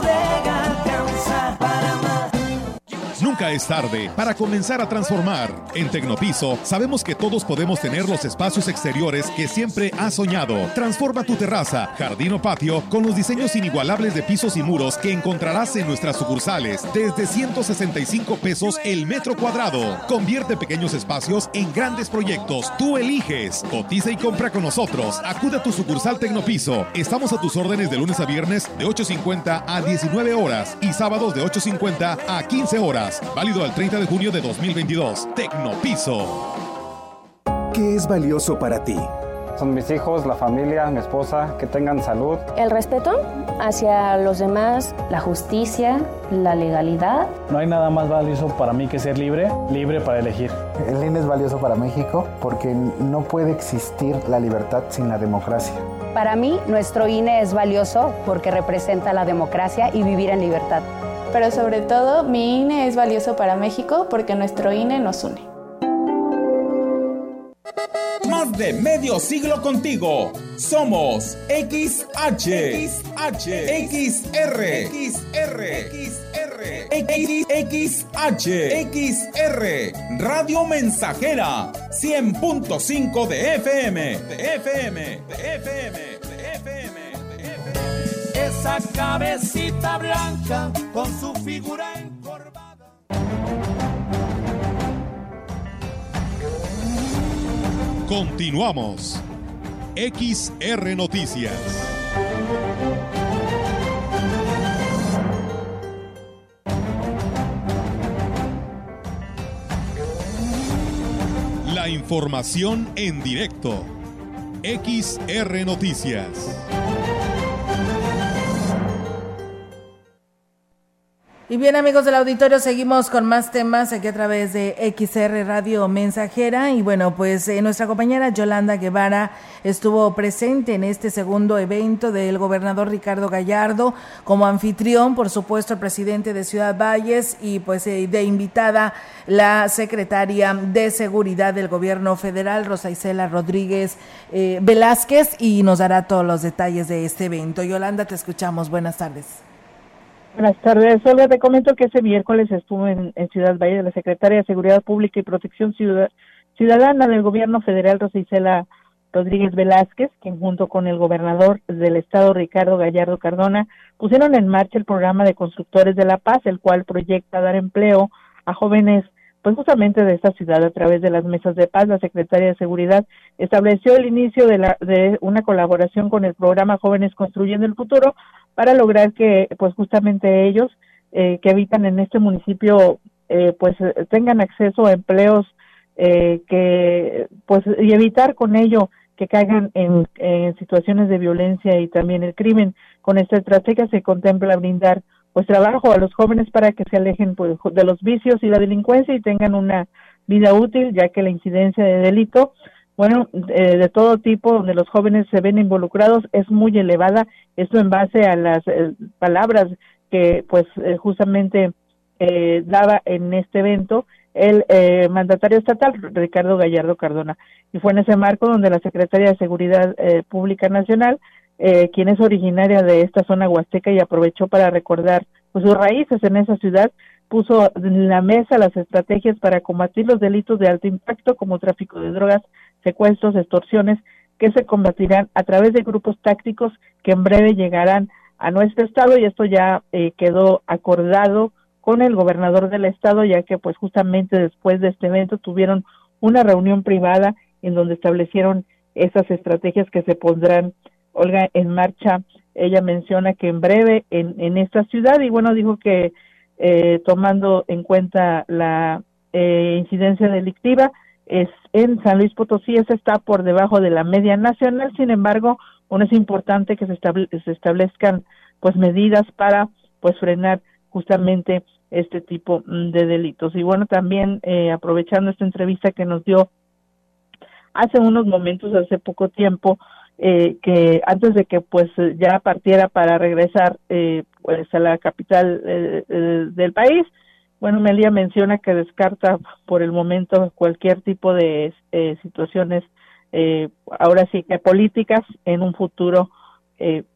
bodega. Es tarde para comenzar a transformar. En Tecnopiso sabemos que todos podemos tener los espacios exteriores que siempre has soñado. Transforma tu terraza, jardín o patio con los diseños inigualables de pisos y muros que encontrarás en nuestras sucursales desde 165 pesos el metro cuadrado. Convierte pequeños espacios en grandes proyectos. Tú eliges. Cotiza y compra con nosotros. Acude a tu sucursal Tecnopiso. Estamos a tus órdenes de lunes a viernes de 8.50 a 19 horas y sábados de 8.50 a 15 horas. Válido al 30 de junio de 2022. Tecnopiso. ¿Qué es valioso para ti? Son mis hijos, la familia, mi esposa, que tengan salud. El respeto hacia los demás, la justicia, la legalidad. No hay nada más valioso para mí que ser libre, libre para elegir. El INE es valioso para México porque no puede existir la libertad sin la democracia. Para mí, nuestro INE es valioso porque representa la democracia y vivir en libertad pero sobre todo mi INE es valioso para México porque nuestro INE nos une. Más de medio siglo contigo. Somos XH, XH, XR, XR, XR, XH, XR, Radio Mensajera, 100.5 de FM, de FM, de FM, de FM esa cabecita blanca con su figura encorvada. Continuamos. XR Noticias. La información en directo. XR Noticias. Y bien amigos del auditorio, seguimos con más temas aquí a través de XR Radio Mensajera. Y bueno, pues eh, nuestra compañera Yolanda Guevara estuvo presente en este segundo evento del gobernador Ricardo Gallardo como anfitrión, por supuesto, el presidente de Ciudad Valles y pues eh, de invitada la secretaria de Seguridad del gobierno federal, Rosa Isela Rodríguez eh, Velázquez, y nos dará todos los detalles de este evento. Yolanda, te escuchamos. Buenas tardes. Buenas tardes. Olga, te comento que ese miércoles estuvo en, Ciudad Valle la secretaria de Seguridad Pública y Protección Ciudadana del Gobierno Federal, Rosa Isela Rodríguez Velázquez, quien junto con el gobernador del estado, Ricardo Gallardo Cardona, pusieron en marcha el programa de constructores de la paz, el cual proyecta dar empleo a jóvenes pues justamente de esta ciudad a través de las mesas de paz, la Secretaría de Seguridad estableció el inicio de, la, de una colaboración con el programa Jóvenes Construyendo el Futuro para lograr que pues justamente ellos eh, que habitan en este municipio eh, pues tengan acceso a empleos eh, que pues y evitar con ello que caigan en, en situaciones de violencia y también el crimen. Con esta estrategia se contempla brindar pues trabajo a los jóvenes para que se alejen pues, de los vicios y la delincuencia y tengan una vida útil, ya que la incidencia de delito, bueno, eh, de todo tipo, donde los jóvenes se ven involucrados, es muy elevada. Esto en base a las eh, palabras que, pues, eh, justamente daba en este evento el mandatario estatal, Ricardo Gallardo Cardona. Y fue en ese marco donde la Secretaría de Seguridad Pública Nacional eh, quien es originaria de esta zona huasteca y aprovechó para recordar pues, sus raíces en esa ciudad, puso en la mesa las estrategias para combatir los delitos de alto impacto como tráfico de drogas, secuestros, extorsiones, que se combatirán a través de grupos tácticos que en breve llegarán a nuestro estado y esto ya eh, quedó acordado con el gobernador del estado ya que pues justamente después de este evento tuvieron una reunión privada en donde establecieron esas estrategias que se pondrán Olga en marcha. Ella menciona que en breve en, en esta ciudad y bueno, dijo que eh, tomando en cuenta la eh, incidencia delictiva, es en San Luis Potosí esa está por debajo de la media nacional, sin embargo, bueno, es importante que se, se establezcan pues medidas para pues frenar justamente este tipo de delitos. Y bueno, también eh, aprovechando esta entrevista que nos dio hace unos momentos, hace poco tiempo, eh, que antes de que pues ya partiera para regresar eh, pues a la capital eh, del país bueno Melia menciona que descarta por el momento cualquier tipo de situaciones ahora sí que políticas en un futuro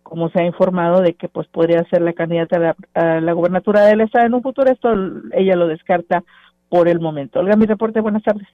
como se ha informado de que pues podría ser la candidata a la, a la gobernatura del estado. En un futuro esto ella lo descarta por el momento. Olga mi reporte buenas tardes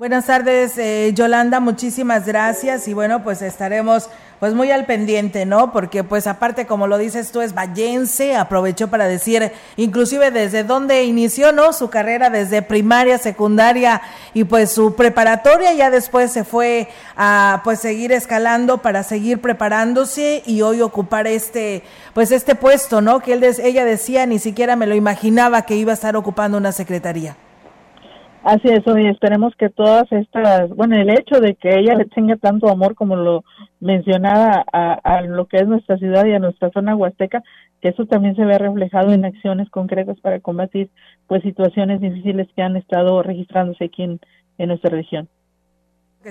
Buenas tardes, eh, Yolanda, muchísimas gracias y bueno, pues estaremos pues muy al pendiente, ¿no? Porque pues aparte, como lo dices tú, es vallense, aprovechó para decir inclusive desde dónde inició, ¿no? Su carrera desde primaria, secundaria y pues su preparatoria, ya después se fue a pues seguir escalando para seguir preparándose y hoy ocupar este pues este puesto, ¿no? Que él, ella decía, ni siquiera me lo imaginaba que iba a estar ocupando una secretaría. Así es, y esperemos que todas estas, bueno, el hecho de que ella le tenga tanto amor como lo mencionaba a, lo que es nuestra ciudad y a nuestra zona huasteca, que eso también se ve reflejado en acciones concretas para combatir pues situaciones difíciles que han estado registrándose aquí en, en nuestra región.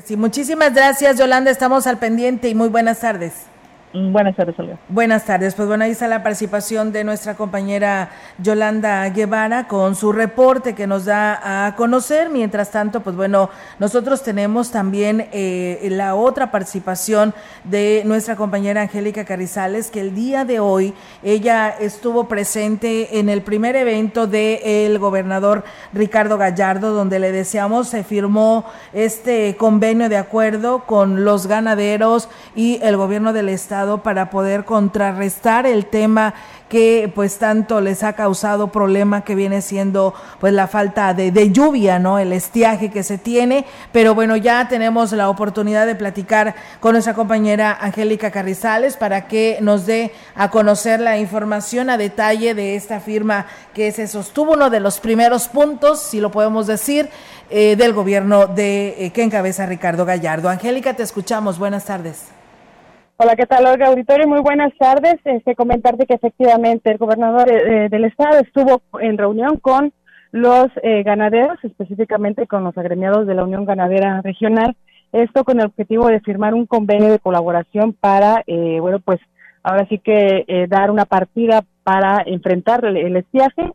Sí, muchísimas gracias Yolanda, estamos al pendiente y muy buenas tardes. Buenas tardes, Olga. Buenas tardes. Pues bueno, ahí está la participación de nuestra compañera Yolanda Guevara con su reporte que nos da a conocer. Mientras tanto, pues bueno, nosotros tenemos también eh, la otra participación de nuestra compañera Angélica Carrizales, que el día de hoy ella estuvo presente en el primer evento del gobernador Ricardo Gallardo, donde le deseamos se firmó este convenio de acuerdo con los ganaderos y el gobierno del estado Para poder contrarrestar el tema que pues tanto les ha causado problema que viene siendo pues la falta de, de, lluvia, ¿no? El estiaje que se tiene, pero bueno, ya tenemos la oportunidad de platicar con nuestra compañera Angélica Carrizales para que nos dé a conocer la información a detalle de esta firma que se sostuvo uno de los primeros puntos, si lo podemos decir, eh, del gobierno de eh, que encabeza Ricardo Gallardo. Angélica, te escuchamos. Buenas tardes. Hola, ¿qué tal, Olga Auditorio? Muy buenas tardes. Este, comentarte que efectivamente el gobernador eh, del estado estuvo en reunión con los eh, ganaderos, específicamente con los agremiados de la Unión Ganadera Regional, esto con el objetivo de firmar un convenio de colaboración para, eh, bueno, pues ahora sí que eh, dar una partida para enfrentar el, el.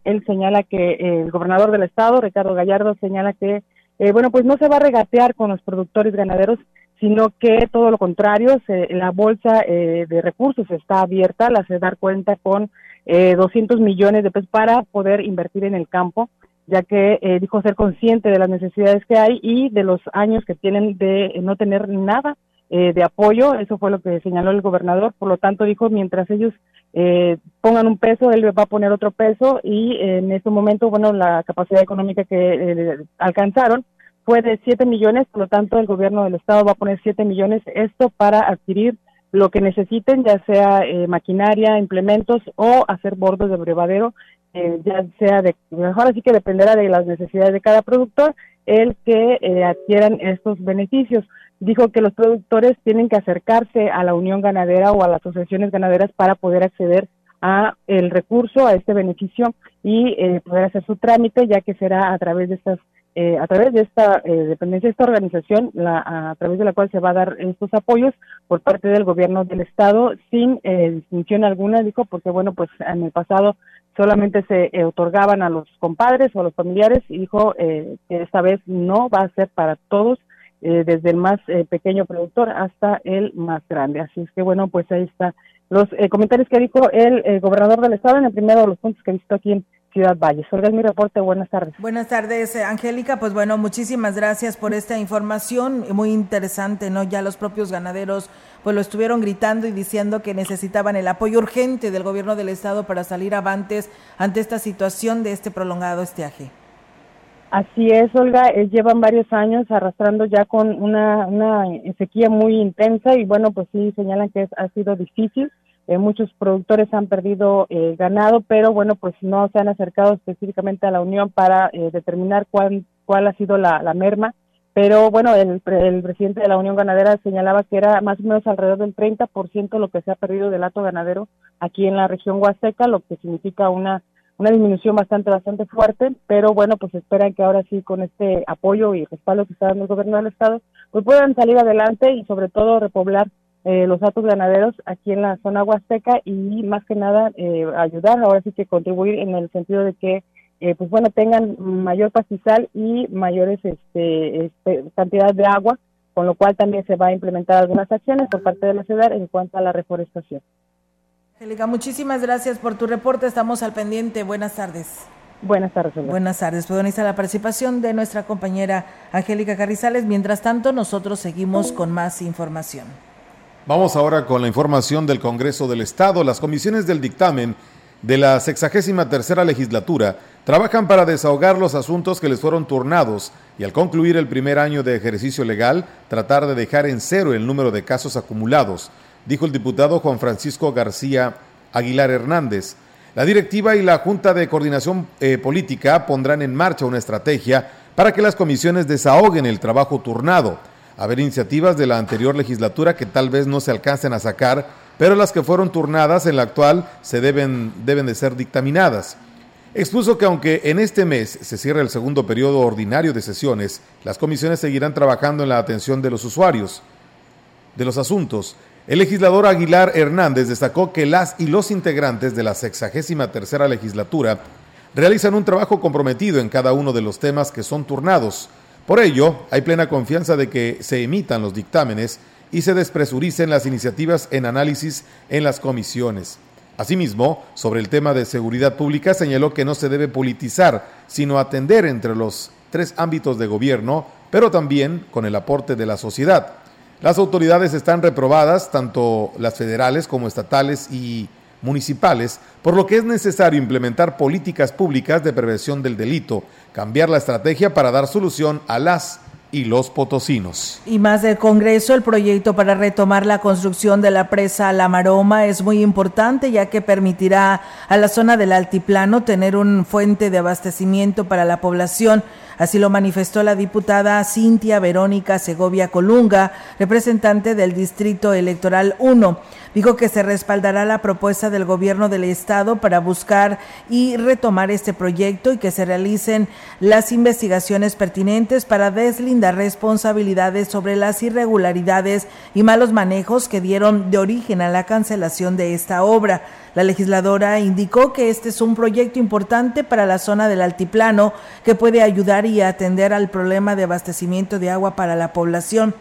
Él señala que eh, el gobernador del estado, Ricardo Gallardo, señala que, eh, bueno, pues no se va a regatear con los productores ganaderos, sino que todo lo contrario, se, la bolsa eh, de recursos está abierta, la se dar cuenta con eh, 200 millones de pesos para poder invertir en el campo, ya que eh, dijo ser consciente de las necesidades que hay y de los años que tienen de no tener nada eh, de apoyo, eso fue lo que señaló el gobernador, por lo tanto dijo, mientras ellos eh, pongan un peso, él va a poner otro peso y en este momento, bueno, la capacidad económica que alcanzaron fue de 7 millones, por lo tanto el gobierno del estado va a poner 7 millones, esto para adquirir lo que necesiten, ya sea eh, maquinaria, implementos o hacer bordos de brevadero, eh, ya sea de, mejor así que dependerá de las necesidades de cada productor, el que eh, adquieran estos beneficios. Dijo que los productores tienen que acercarse a la unión ganadera o a las asociaciones ganaderas para poder acceder a el recurso, a este beneficio y eh, poder hacer su trámite, ya que será a través de estas eh, a través de esta eh, dependencia, esta organización, la, a través de la cual se va a dar estos apoyos por parte del gobierno del estado sin eh, distinción alguna, dijo, porque bueno, pues en el pasado solamente se eh, otorgaban a los compadres o a los familiares y dijo eh, que esta vez no va a ser para todos, eh, desde el más pequeño productor hasta el más grande. Así es que bueno, pues ahí está los comentarios que dijo el, gobernador del estado en el primero de los puntos que visto aquí en Ciudad Valles. Olga, es mi reporte. Buenas tardes. Buenas tardes, eh, Angélica. Pues bueno, muchísimas gracias por esta información. Muy interesante, ¿no? Ya los propios ganaderos pues lo estuvieron gritando y diciendo que necesitaban el apoyo urgente del gobierno del estado para salir avantes ante esta situación de este prolongado estiaje. Así es, Olga, eh, llevan varios años arrastrando ya con una, una sequía muy intensa y bueno, pues sí señalan que es, ha sido difícil. Eh, muchos productores han perdido eh, ganado, pero bueno, pues no se han acercado específicamente a la Unión para eh, determinar cuál, cuál ha sido la, la merma. Pero bueno, el, el, presidente de la Unión Ganadera señalaba que era más o menos alrededor del 30% lo que se ha perdido del hato ganadero aquí en la región Huasteca, lo que significa una una disminución bastante, bastante fuerte, pero bueno, pues esperan que ahora sí con este apoyo y respaldo que está dando el gobierno del estado, pues puedan salir adelante y sobre todo repoblar eh, los datos ganaderos aquí en la zona huasteca y más que nada eh, ayudar, ahora sí que contribuir en el sentido de que eh, pues bueno, tengan mayor pastizal y mayores este, este, cantidad de agua, con lo cual también se va a implementar algunas acciones por parte de la ciudad en cuanto a la reforestación. Angélica, muchísimas gracias por tu reporte. Estamos al pendiente. Buenas tardes. Buenas tardes. Olga. Buenas tardes. Está la participación de nuestra compañera Angélica Carrizales. Mientras tanto, nosotros seguimos con más información. Vamos ahora con la información del Congreso del Estado. Las comisiones del dictamen de la 63 tercera legislatura trabajan para desahogar los asuntos que les fueron turnados y al concluir el primer año de ejercicio legal, tratar de dejar en cero el número de casos acumulados dijo el diputado Juan Francisco García Aguilar Hernández. La directiva y la Junta de Coordinación eh, Política pondrán en marcha una estrategia para que las comisiones desahoguen el trabajo turnado. Haber iniciativas de la anterior legislatura que tal vez no se alcancen a sacar, pero las que fueron turnadas en la actual se deben, deben de ser dictaminadas. Expuso que aunque en este mes se cierra el segundo periodo ordinario de sesiones, las comisiones seguirán trabajando en la atención de los usuarios de los asuntos. El legislador Aguilar Hernández destacó que las y los integrantes de la 63 tercera legislatura realizan un trabajo comprometido en cada uno de los temas que son turnados. Por ello, hay plena confianza de que se emitan los dictámenes y se despresuricen las iniciativas en análisis en las comisiones. Asimismo, sobre el tema de seguridad pública, señaló que no se debe politizar, sino atender entre los tres ámbitos de gobierno, pero también con el aporte de la sociedad. Las autoridades están reprobadas, tanto las federales como estatales y municipales, por lo que es necesario implementar políticas públicas de prevención del delito, cambiar la estrategia para dar solución a las y los potosinos. Y más del Congreso, el proyecto para retomar la construcción de la presa La Maroma es muy importante ya que permitirá a la zona del altiplano tener un fuente de abastecimiento para la población. Así lo manifestó la diputada Cintia Verónica Segovia Colunga, representante del Distrito Electoral 1. Dijo que se respaldará la propuesta del gobierno del estado para buscar y retomar este proyecto y que se realicen las investigaciones pertinentes para deslindar responsabilidades sobre las irregularidades y malos manejos que dieron de origen a la cancelación de esta obra. La legisladora indicó que este es un proyecto importante para la zona del altiplano que puede ayudar y atender al problema de abastecimiento de agua para la población.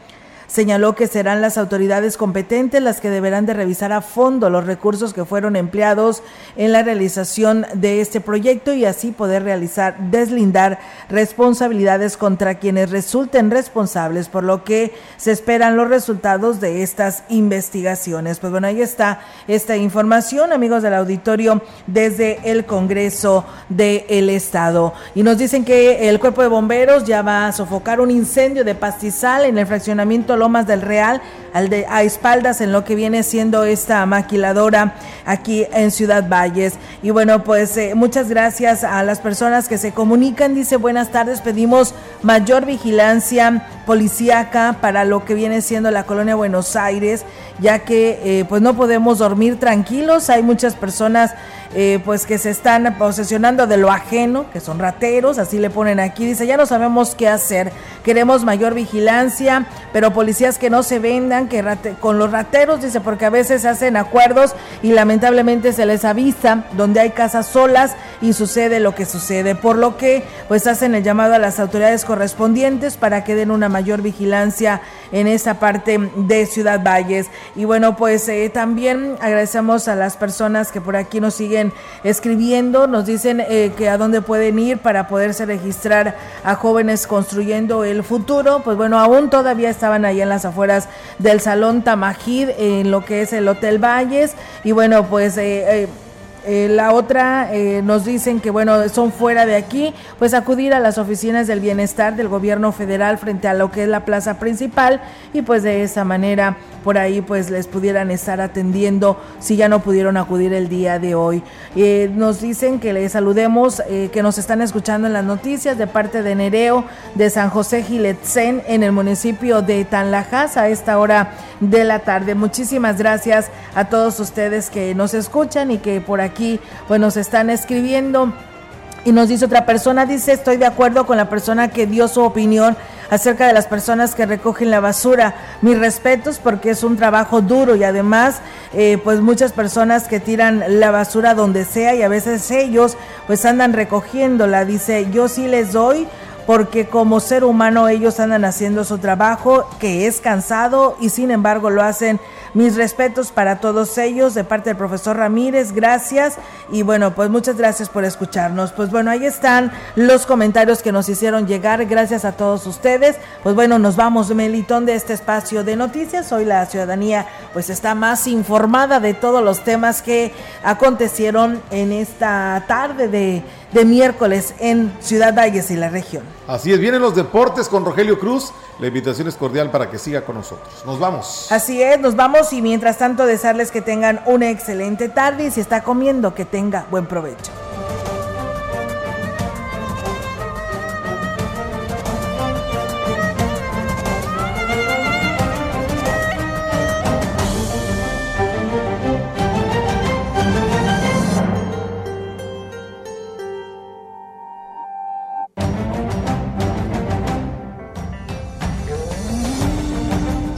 Señaló que serán las autoridades competentes las que deberán de revisar a fondo los recursos que fueron empleados en la realización de este proyecto y así poder realizar, deslindar responsabilidades contra quienes resulten responsables, por lo que se esperan los resultados de estas investigaciones. Pues bueno, ahí está esta información, amigos del auditorio, desde el Congreso del Estado. Y nos dicen que el cuerpo de bomberos ya va a sofocar un incendio de pastizal en el fraccionamiento Lomas del Real, al de, a espaldas en lo que viene siendo esta maquiladora aquí en Ciudad Valles. Y bueno, pues eh, muchas gracias a las personas que se comunican. Dice, buenas tardes, pedimos mayor vigilancia policíaca para lo que viene siendo la colonia Buenos Aires, ya que eh, pues no podemos dormir tranquilos. Hay muchas personas eh, pues que se están posesionando de lo ajeno, que son rateros, así le ponen aquí, dice, ya no sabemos qué hacer, queremos mayor vigilancia, pero policías que no se vendan, que con los rateros, dice, porque a veces hacen acuerdos y lamentablemente se les avisa donde hay casas solas y sucede lo que sucede, por lo que pues hacen el llamado a las autoridades correspondientes para que den una mayor vigilancia en esa parte de Ciudad Valles. Y bueno, pues eh, también agradecemos a las personas que por aquí nos siguen escribiendo, nos dicen eh, que a dónde pueden ir para poderse registrar a jóvenes construyendo el futuro. Pues bueno, aún todavía estaban ahí en las afueras del Salón Tamajid, en lo que es el Hotel Valles. Y bueno, pues... Eh, eh, la otra eh, nos dicen que bueno son fuera de aquí, pues acudir a las oficinas del bienestar del gobierno federal frente a lo que es la plaza principal y pues de esa manera por ahí pues les pudieran estar atendiendo si ya no pudieron acudir el día de hoy. Eh, nos dicen que les saludemos, que nos están escuchando en las noticias de parte de Nereo de San José Giletzen en el municipio de Tanlajas a esta hora de la tarde. Muchísimas gracias a todos ustedes que nos escuchan y que por aquí pues nos están escribiendo. Y nos dice otra persona, dice, estoy de acuerdo con la persona que dio su opinión acerca de las personas que recogen la basura. Mis respetos porque es un trabajo duro y además eh, pues muchas personas que tiran la basura donde sea y a veces ellos pues andan recogiéndola. Dice, yo sí les doy porque como ser humano ellos andan haciendo su trabajo que es cansado y sin embargo lo hacen mis respetos para todos ellos de parte del profesor Ramírez, gracias. Y bueno, pues muchas gracias por escucharnos. Pues bueno, ahí están los comentarios que nos hicieron llegar. Gracias a todos ustedes. Pues bueno, nos vamos, Melitón, de este espacio de noticias. Hoy la ciudadanía pues está más informada de todos los temas que acontecieron en esta tarde de, de miércoles en Ciudad Valles y la región. Así es, vienen los deportes con Rogelio Cruz. La invitación es cordial para que siga con nosotros. Nos vamos. Así es, nos vamos y mientras tanto desearles que tengan una excelente tarde y si está comiendo que tenga buen provecho.